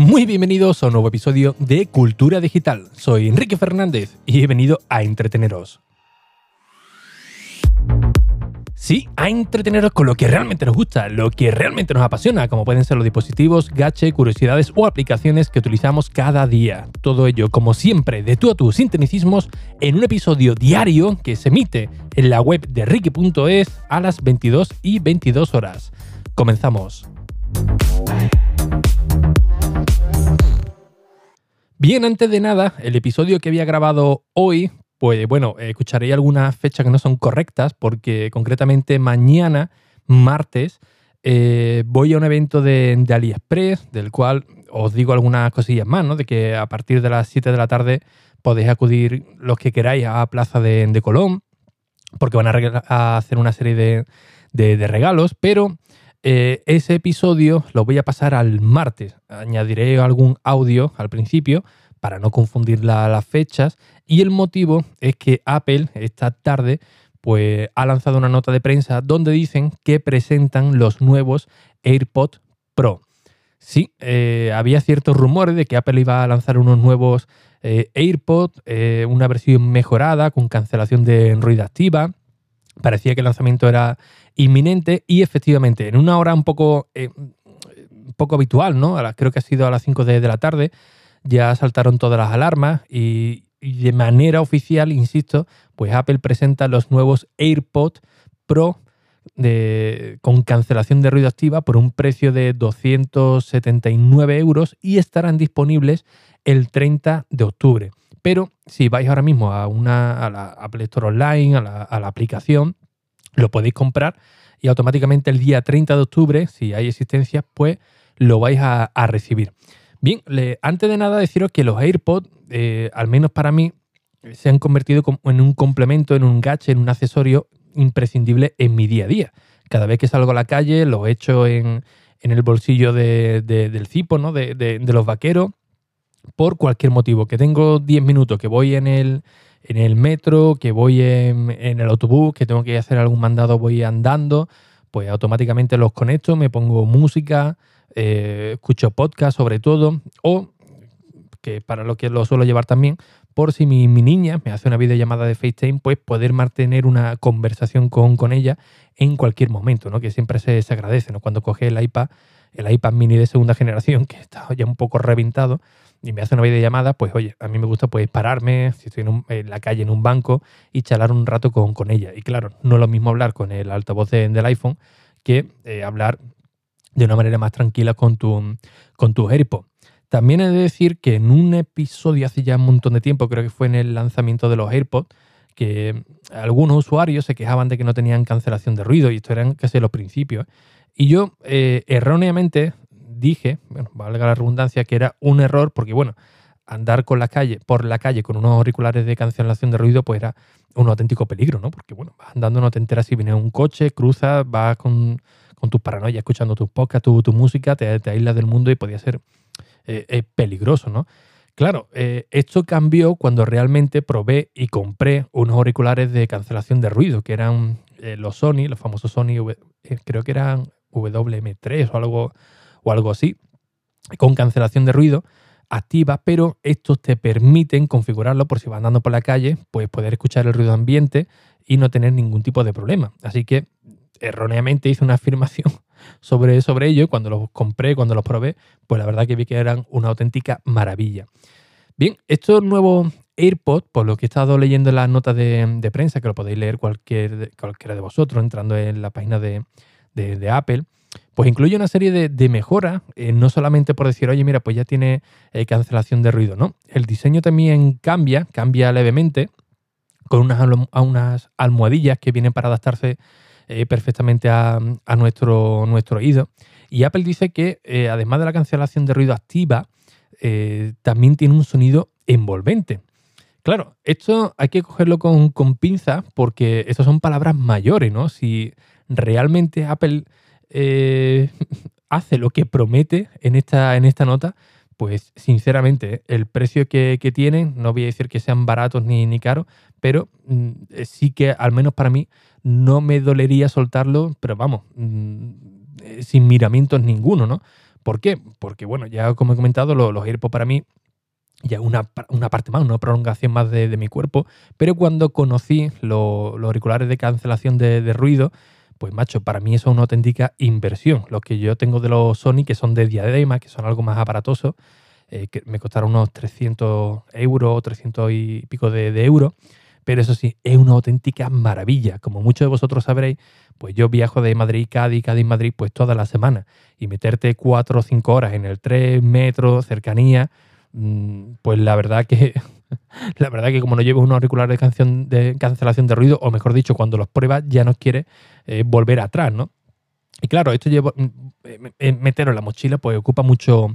Muy bienvenidos a un nuevo episodio de Cultura Digital. Soy Enrique Fernández y he venido a entreteneros. Sí, a entreteneros con lo que realmente nos gusta, lo que realmente nos apasiona, como pueden ser los dispositivos, gache, curiosidades o aplicaciones que utilizamos cada día. Todo ello, como siempre, de tú a tú, sin tecnicismos, en un episodio diario que se emite en la web de Ricky.es a las 22 y 22 horas. Comenzamos. Bien, antes de nada, el episodio que había grabado hoy, pues bueno, escucharé algunas fechas que no son correctas, porque concretamente mañana, martes, eh, voy a un evento de, AliExpress, del cual os digo algunas cosillas más, ¿no? De que a partir de las 7 de la tarde podéis acudir los que queráis a Plaza de, Colón, porque van a, hacer una serie de, regalos, pero eh, ese episodio lo voy a pasar al martes. Añadiré algún audio al principio para no confundir las fechas. Y el motivo es que Apple esta tarde pues, ha lanzado una nota de prensa donde dicen que presentan los nuevos AirPods Pro. Sí, eh, había ciertos rumores de que Apple iba a lanzar unos nuevos eh, AirPods, una versión mejorada con cancelación de ruido activa. Parecía que el lanzamiento era inminente y efectivamente en una hora un poco, un poco habitual, ¿no? Creo que ha sido a las 5 de la tarde, ya saltaron todas las alarmas y, de manera oficial, insisto, pues Apple presenta los nuevos AirPods Pro con cancelación de ruido activa por un precio de 279 euros y estarán disponibles el 30 de octubre. Pero si vais ahora mismo a, una, a la Store Online, a la, aplicación, lo podéis comprar y automáticamente el día 30 de octubre, si hay existencia, pues lo vais a recibir. Bien, antes de nada deciros que los AirPods, eh, al menos para mí, se han convertido en un complemento, en un gadget, en un accesorio imprescindible en mi día a día. Cada vez que salgo a la calle lo echo en, en el bolsillo del cipo, ¿no? de, los vaqueros, por cualquier motivo. Que tengo 10 minutos, que voy en el, en el metro, que voy en, en, el autobús, que tengo que hacer algún mandado, voy andando, pues automáticamente los conecto, me pongo música, eh, escucho podcast sobre todo, o que para lo que lo suelo llevar también, por si mi, niña me hace una videollamada de FaceTime, pues poder mantener una conversación con, con ella en cualquier momento, ¿no? que siempre se, se agradece. ¿no? Cuando coge el iPad, el iPad mini de segunda generación, que está ya un poco reventado, y me hace una videollamada, pues oye, a mí me gusta pues pararme, si estoy en, la calle, en un banco, y charlar un rato con, con, ella. Y claro, no es lo mismo hablar con el altavoz del iPhone que eh, hablar de una manera más tranquila con tu, con tu AirPods. También he de decir que en un episodio hace ya un montón de tiempo, creo que fue en el lanzamiento de los AirPods, que algunos usuarios se quejaban de que no tenían cancelación de ruido y esto eran casi los principios. Y yo eh, erróneamente dije, bueno, valga la redundancia, que era un error porque, bueno, andar con la calle, por la calle con unos auriculares de cancelación de ruido, pues era un auténtico peligro, ¿no? Porque, bueno, vas andando, no te enteras si viene un coche, cruzas, vas con con tus paranoias, escuchando tus podcasts, tu, música, te, te, aíslas del mundo y podía ser eh, peligroso, ¿no? Claro, eh, esto cambió cuando realmente probé y compré unos auriculares de cancelación de ruido, que eran eh, los Sony, los famosos Sony, creo que eran WM3 o algo, o algo así, con cancelación de ruido activa, pero estos te permiten configurarlo por si vas andando por la calle, pues poder escuchar el ruido ambiente y no tener ningún tipo de problema. Así que erróneamente hice una afirmación sobre, sobre ello cuando los compré, cuando los probé, pues la verdad que vi que eran una auténtica maravilla. Bien, estos nuevos AirPods, por lo que he estado leyendo en las notas de, prensa, que lo podéis leer cualquier, cualquiera de vosotros entrando en la página de, Apple, pues incluye una serie de, mejoras, eh, no solamente por decir, oye, mira, pues ya tiene eh, cancelación de ruido, ¿no? El diseño también cambia, cambia levemente, con unas, almohadillas que vienen para adaptarse eh, perfectamente a, nuestro, oído. Y Apple dice que además de la cancelación de ruido activa, también tiene un sonido envolvente. Claro, esto hay que cogerlo con, con pinzas porque estas son palabras mayores, ¿no? Si realmente Apple hace lo que promete en esta, en esta nota, pues sinceramente el precio que, tienen, no voy a decir que sean baratos ni, ni caros, pero mm, sí que al menos para mí no me dolería soltarlo, pero vamos, mm, sin miramientos ninguno, ¿no? ¿Por qué? Porque, bueno, ya como he comentado, los, los para mí ya una, una parte más, una prolongación más de, mi cuerpo, pero cuando conocí los auriculares de cancelación de, ruido, pues macho, para mí eso es una auténtica inversión. Los que yo tengo de los Sony, que son de diadema, que son algo más aparatosos, eh, que me costaron unos 300 euros, 300 y pico de, de euros, pero eso sí, es una auténtica maravilla. Como muchos de vosotros sabréis, pues yo viajo de Madrid, Cádiz, Cádiz, Madrid, pues toda la semana. Y meterte cuatro o cinco horas en el tren, metro, cercanía, Mm, pues la verdad que la verdad que como no llevo un auricular de, canción, de cancelación de ruido, o mejor dicho, cuando los pruebas ya no quiere eh, volver atrás, ¿no? Y claro, esto llevo, mm, eh, eh, meterlo en la mochila pues ocupa mucho,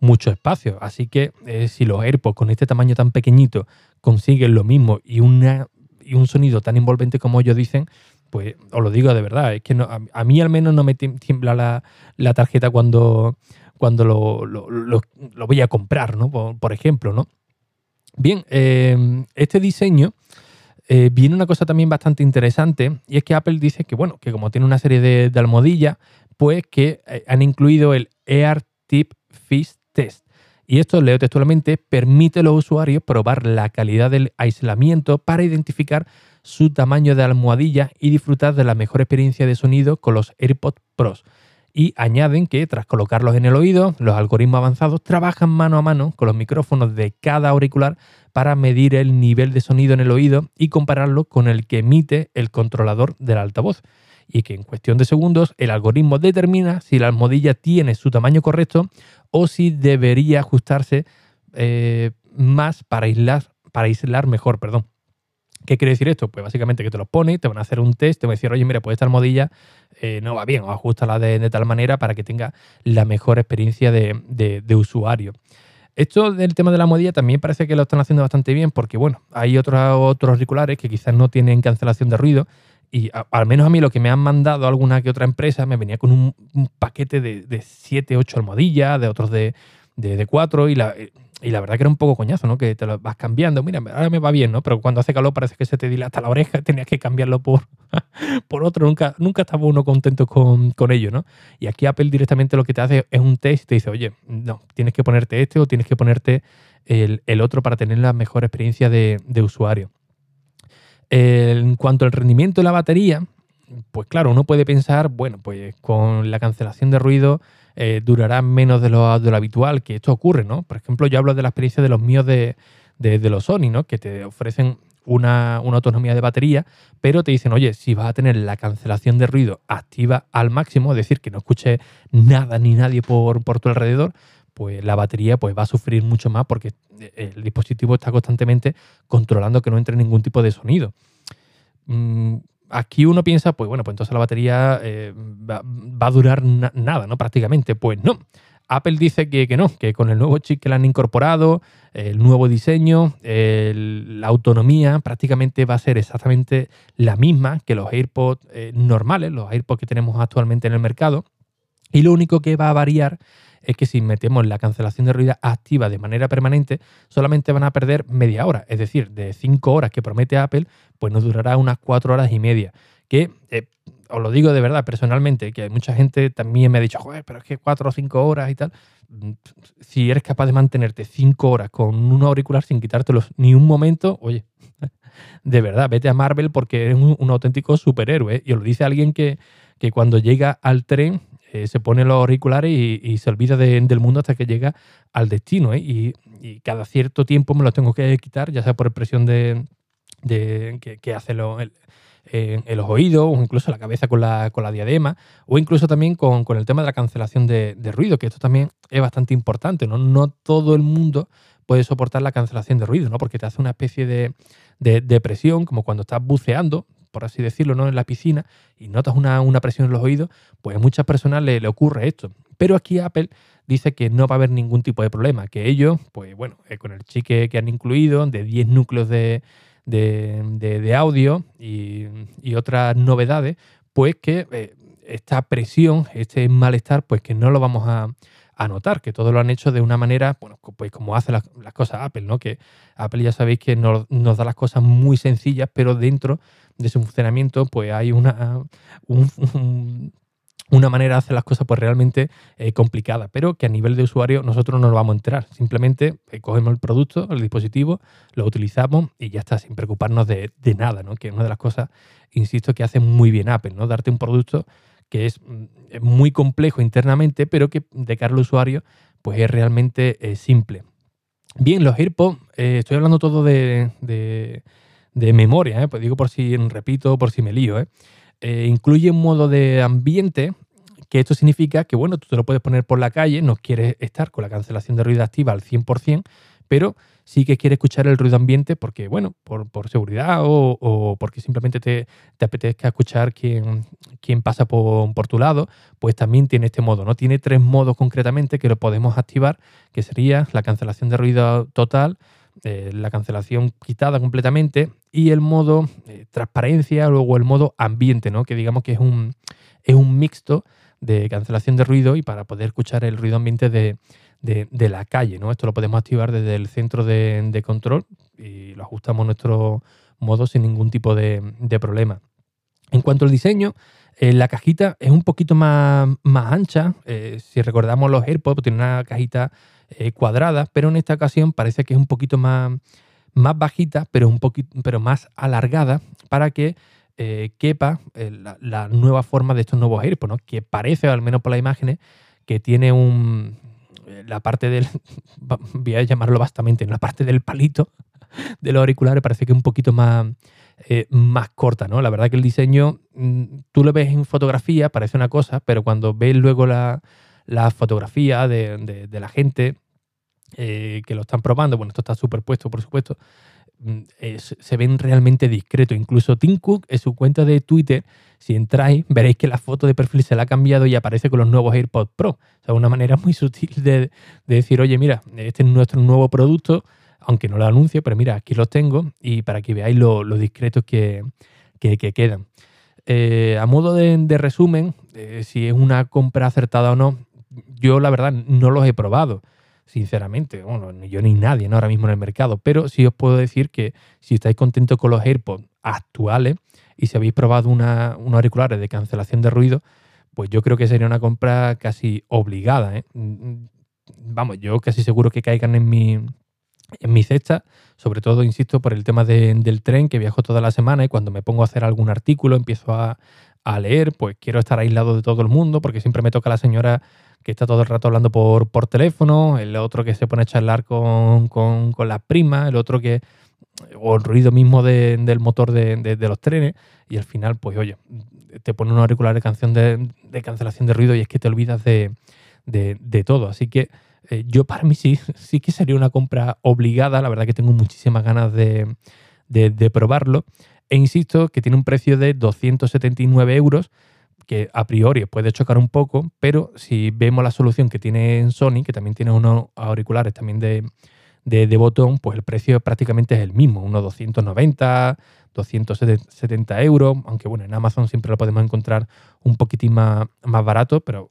mucho espacio. Así que si los AirPods con este tamaño tan pequeñito consiguen lo mismo y, una, y un sonido tan envolvente como ellos dicen, pues os lo digo de verdad, es que a, mí al menos no me tiembla la, tarjeta cuando, cuando lo, voy a comprar, ¿no? Por, ejemplo, ¿no? Bien, em, este diseño eh, viene una cosa también bastante interesante y es que Apple dice que, bueno, que como tiene una serie de, almohadillas, pues que eh, han incluido el Air Tip Fish Test. Y esto, leo textualmente, permite a los usuarios probar la calidad del aislamiento para identificar su tamaño de almohadilla y disfrutar de la mejor experiencia de sonido con los AirPods Pros y añaden que tras colocarlos en el oído, los algoritmos avanzados trabajan mano a mano con los micrófonos de cada auricular para medir el nivel de sonido en el oído y compararlo con el que emite el controlador del altavoz. Y que en cuestión de segundos el algoritmo determina si la almohadilla tiene su tamaño correcto o si debería ajustarse eh, más para aislar, para aislar mejor. Perdón. ¿Qué quiere decir esto? Pues básicamente que te lo pone, te van a hacer un test, te van a decir, oye, mira, pues esta almohadilla eh, no va bien, o ajustala de, de tal manera para que tenga la mejor experiencia de, usuario. Esto del tema de la almohadilla también parece que lo están haciendo bastante bien porque, bueno, hay otros, otros auriculares que quizás no tienen cancelación de ruido y al menos a mí lo que me han mandado alguna que otra empresa me venía con un, paquete de 7, 8 almohadillas, de otros de, de, 4 y la, y la verdad que era un poco coñazo, ¿no? Que te lo vas cambiando. Mira, ahora me va bien, ¿no? Pero cuando hace calor parece que se te dilata la oreja, tenías que cambiarlo por, por otro. Nunca, nunca estaba uno contento con, ello, ¿no? Y aquí Apple directamente lo que te hace es un test y te dice, oye, no, tienes que ponerte este o tienes que ponerte el, otro para tener la mejor experiencia de, usuario. en cuanto al rendimiento de la batería, pues claro, uno puede pensar, bueno, pues con la cancelación de ruido eh, durará menos de lo, de lo, habitual, que esto ocurre, ¿no? Por ejemplo, yo hablo de la experiencia de los míos de, los Sony, ¿no? Que te ofrecen una, autonomía de batería, pero te dicen, oye, si vas a tener la cancelación de ruido activa al máximo, es decir, que no escuche nada ni nadie por, por tu alrededor, pues la batería pues, va a sufrir mucho más porque el dispositivo está constantemente controlando que no entre ningún tipo de sonido. Aquí uno piensa, pues bueno, pues entonces la batería eh, va, a durar nada, ¿no? Prácticamente. Pues no. Apple dice que, no, que con el nuevo chip que le han incorporado, el nuevo diseño, la autonomía prácticamente va a ser exactamente la misma que los AirPods eh, normales, los AirPods que tenemos actualmente en el mercado. Y lo único que va a variar es que si metemos la cancelación de ruido activa de manera permanente, solamente van a perder media hora. Es decir, de 5 horas que promete Apple, pues nos durará unas 4 horas y media. Que, eh, os lo digo de verdad, personalmente, que mucha gente también me ha dicho, joder, pero es que 4 o 5 horas y tal. Mm, si eres capaz de mantenerte 5 horas con un auricular sin quitártelos ni un momento, oye, de verdad, vete a Marvel porque eres un, auténtico superhéroe. Y os lo dice alguien que, que cuando llega al tren eh, se pone los auriculares y, se olvida del mundo hasta que llega al destino. ¿eh? Y, cada cierto tiempo me los tengo que quitar, ya sea por presión de, que, hace en, los oídos o incluso la cabeza con la, con la diadema o incluso también con, el tema de la cancelación de, ruido, que esto también es bastante importante. ¿no? no todo el mundo puede soportar la cancelación de ruido, ¿no? porque te hace una especie de, de presión, como cuando estás buceando, por así decirlo, ¿no? en la piscina y notas una, presión en los oídos, pues a muchas personas le, ocurre esto. Pero aquí Apple dice que no va a haber ningún tipo de problema, que ellos, pues bueno, eh, con el chip que, han incluido de 10 núcleos de, audio y, otras novedades, pues que eh, esta presión, este malestar, pues que no lo vamos a, a notar, que todo lo han hecho de una manera, bueno, pues como hace las, cosas Apple, ¿no? Que Apple ya sabéis que nos, da las cosas muy sencillas, pero dentro de su funcionamiento, pues hay una, un, una manera de hacer las cosas pues realmente eh, complicada, pero que a nivel de usuario nosotros no nos vamos a enterar. Simplemente eh, cogemos el producto, el dispositivo, lo utilizamos y ya está, sin preocuparnos de, nada, ¿no? Que es una de las cosas, insisto, que hace muy bien Apple, ¿no? Darte un producto que es, mm, muy complejo internamente, pero que de cara al usuario pues es realmente eh, simple. Bien, los AirPods, estoy hablando todo de, memoria, pues digo por si repito, por si me lío, ¿eh? Eh, incluye un modo de ambiente, que esto significa que, bueno, tú te lo puedes poner por la calle, no quieres estar con la cancelación de ruido activa al 100%, pero sí que quieres escuchar el ruido ambiente porque, bueno, por, seguridad o, porque simplemente te, apetezca escuchar quién, quién pasa por, por, tu lado, pues también tiene este modo, ¿no? Tiene tres modos concretamente que lo podemos activar, que sería la cancelación de ruido total, eh, la cancelación quitada completamente y el modo eh, transparencia, luego el modo ambiente, ¿no? que digamos que es un, es un mixto de cancelación de ruido y para poder escuchar el ruido ambiente de, la calle. ¿no? Esto lo podemos activar desde el centro de, control y lo ajustamos a nuestro modo sin ningún tipo de, problema. En cuanto al diseño, eh, la cajita es un poquito más, más ancha. si recordamos los AirPods, tiene una cajita eh, cuadrada, pero en esta ocasión parece que es un poquito más, más bajita, pero, un poquito, pero más alargada para que eh, quepa eh, la, nueva forma de estos nuevos AirPods, ¿no? que parece, al menos por las imágenes, que tiene un... La parte del... Voy a llamarlo bastante, la parte del palito de los auriculares parece que es un poquito más... más corta, ¿no? La verdad que el diseño, mm, tú lo ves en fotografía, parece una cosa, pero cuando ves luego la, la fotografía de, la gente eh, que lo están probando, bueno, esto está superpuesto, por supuesto, mm, se ven realmente discretos. Incluso Tim Cook en su cuenta de Twitter, si entráis, veréis que la foto de perfil se la ha cambiado y aparece con los nuevos AirPods Pro. O sea, una manera muy sutil de, decir, oye, mira, este es nuestro nuevo producto, aunque no lo anuncio, pero mira, aquí los tengo y para que veáis lo, discretos que, quedan. Eh, a modo de, resumen, eh, si es una compra acertada o no, yo la verdad no los he probado, sinceramente. Bueno, ni yo ni nadie ahora mismo en el mercado. Pero sí os puedo decir que si estáis contentos con los AirPods actuales y si habéis probado una, unos auriculares de cancelación de ruido, pues yo creo que sería una compra casi obligada. ¿eh? Vamos, yo casi seguro que caigan en mi, en mi cesta, sobre todo, insisto, por el tema del tren, que viajo toda la semana y cuando me pongo a hacer algún artículo, empiezo a, leer, pues quiero estar aislado de todo el mundo, porque siempre me toca la señora que está todo el rato hablando por, teléfono, el otro que se pone a charlar con, con, con la prima, el otro que. o el ruido mismo del motor de, los trenes, y al final, pues oye, te pone un auricular de, canción de, cancelación de ruido y es que te olvidas de, todo. Así que eh, yo para mí sí, sí que sería una compra obligada, la verdad que tengo muchísimas ganas de, probarlo. E insisto que tiene un precio de 279 euros que a priori puede chocar un poco, pero si vemos la solución que tiene Sony, que también tiene unos auriculares también de, botón, pues el precio prácticamente es el mismo, unos 290, 270 euros, aunque bueno, en Amazon siempre lo podemos encontrar un poquitín más, más barato, pero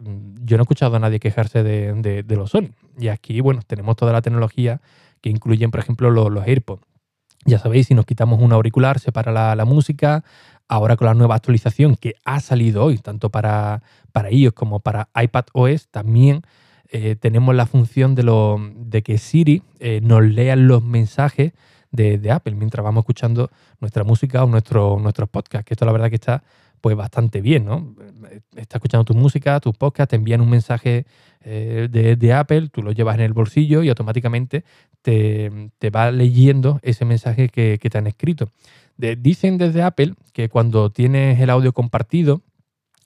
yo no he escuchado a nadie quejarse de, los Sony. Y aquí, bueno, tenemos toda la tecnología que incluyen, por ejemplo, los, los AirPods. Ya sabéis, si nos quitamos un auricular, se para la, música, Ahora con la nueva actualización que ha salido hoy, tanto para, para iOS como para iPad OS, también eh, tenemos la función de, lo, de que Siri eh, nos lea los mensajes de, Apple mientras vamos escuchando nuestra música o nuestro, nuestros podcasts, que esto la verdad que está pues bastante bien, ¿no? Estás escuchando tu música, tus podcasts, te envían un mensaje eh, de, Apple, tú lo llevas en el bolsillo y automáticamente te, va leyendo ese mensaje que, que te han escrito dicen desde Apple que cuando tienes el audio compartido,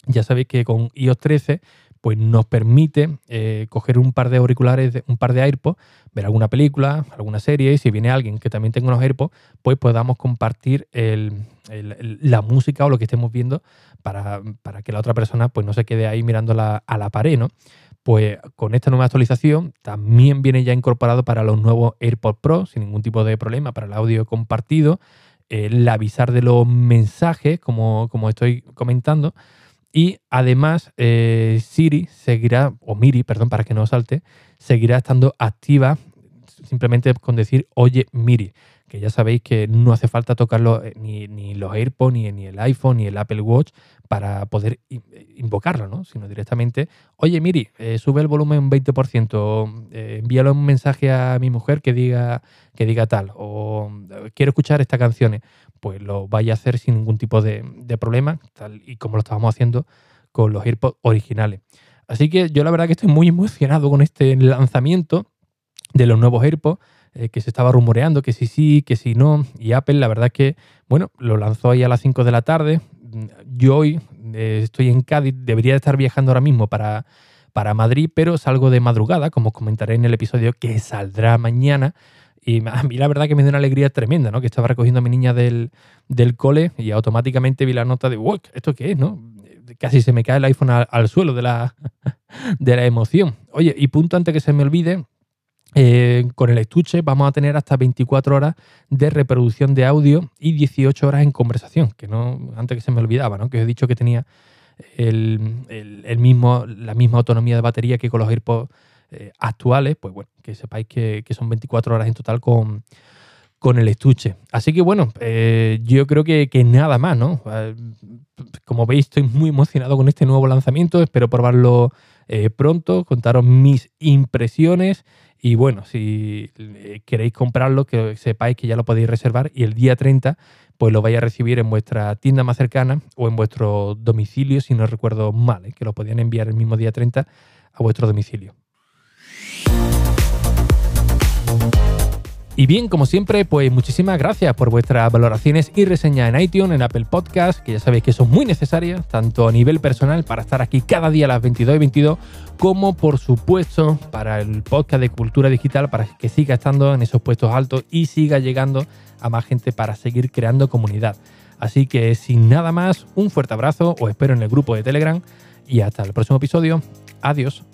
ya sabéis que con iOS 13 pues nos permite eh, coger un par de auriculares, un par de AirPods, ver alguna película, alguna serie, y si viene alguien que también tenga unos AirPods, pues podamos compartir la música o lo que estemos viendo para, que la otra persona pues no se quede ahí mirando a la pared, ¿no? Pues con esta nueva actualización también viene ya incorporado para los nuevos AirPods Pro, sin ningún tipo de problema, para el audio compartido el avisar de los mensajes, como, como estoy comentando. Y además, eh, Siri seguirá, o Miri, perdón, para que no salte, seguirá estando activa simplemente con decir oye Miri, que ya sabéis que no hace falta tocarlo eh, ni, ni los AirPods, ni, ni, el iPhone, ni el Apple Watch para poder invocarlo, ¿no? Sino directamente, oye, Miri, eh, sube el volumen un 20%, eh, envíale un mensaje a mi mujer que diga, que diga tal, o quiero escuchar estas canciones. Pues lo vaya a hacer sin ningún tipo de, de problema, tal y como lo estábamos haciendo con los AirPods originales. Así que yo la verdad que estoy muy emocionado con este lanzamiento de los nuevos AirPods. Eh, que se estaba rumoreando que sí sí, que sí no. Y Apple, la verdad que, bueno, lo lanzó ahí a las 5 de la tarde. Yo hoy eh, estoy en Cádiz, debería estar viajando ahora mismo para, para Madrid, pero salgo de madrugada, como comentaré en el episodio que saldrá mañana. Y a mí la verdad que me dio una alegría tremenda, ¿no? Que estaba recogiendo a mi niña del, del cole y automáticamente vi la nota de, wow, ¿esto qué es, no? Casi se me cae el iPhone al, al suelo de la, de la emoción. Oye, y punto antes que se me olvide, eh, con el estuche vamos a tener hasta 24 horas de reproducción de audio y 18 horas en conversación, que no antes que se me olvidaba, ¿no? que os he dicho que tenía el, mismo, la misma autonomía de batería que con los AirPods eh, actuales, pues bueno, que sepáis que, son 24 horas en total con, con el estuche. Así que bueno, eh, yo creo que, que, nada más, ¿no? Como veis, estoy muy emocionado con este nuevo lanzamiento, espero probarlo pronto, contaros mis impresiones y bueno, si eh, queréis comprarlo, que sepáis que ya lo podéis reservar y el día 30 pues lo vais a recibir en vuestra tienda más cercana o en vuestro domicilio, si no recuerdo mal, ¿eh? que lo podían enviar el mismo día 30 a vuestro domicilio. Y bien, como siempre, pues muchísimas gracias por vuestras valoraciones y reseñas en iTunes, en Apple Podcast, que ya sabéis que son muy necesarias, tanto a nivel personal para estar aquí cada día a las 22 y 22, como por supuesto para el podcast de cultura digital, para que siga estando en esos puestos altos y siga llegando a más gente para seguir creando comunidad. Así que sin nada más, un fuerte abrazo, os espero en el grupo de Telegram y hasta el próximo episodio. Adiós.